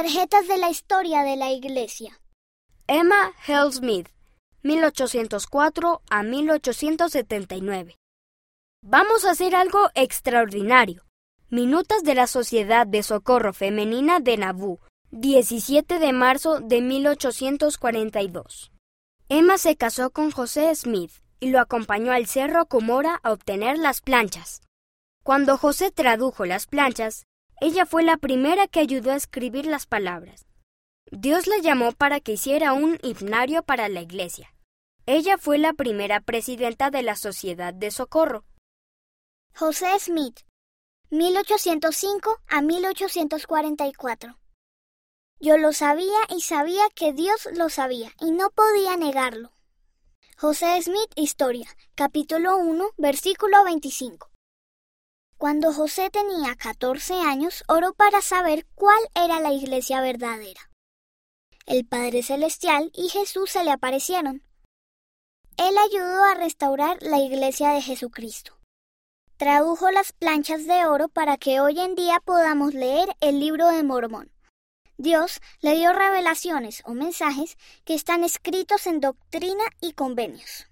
Tarjetas de la historia de la Iglesia. Emma Hell Smith, 1804 a 1879. Vamos a hacer algo extraordinario. Minutas de la Sociedad de Socorro Femenina de Nauvoo, 17 de marzo de 1842. Emma se casó con José Smith y lo acompañó al Cerro Comora a obtener las planchas. Cuando José tradujo las planchas, ella fue la primera que ayudó a escribir las palabras. Dios la llamó para que hiciera un himnario para la iglesia. Ella fue la primera presidenta de la Sociedad de Socorro. José Smith, 1805 a 1844. Yo lo sabía y sabía que Dios lo sabía y no podía negarlo. José Smith Historia, capítulo 1, versículo 25. Cuando José tenía 14 años, oró para saber cuál era la iglesia verdadera. El Padre Celestial y Jesús se le aparecieron. Él ayudó a restaurar la iglesia de Jesucristo. Tradujo las planchas de oro para que hoy en día podamos leer el libro de Mormón. Dios le dio revelaciones o mensajes que están escritos en doctrina y convenios.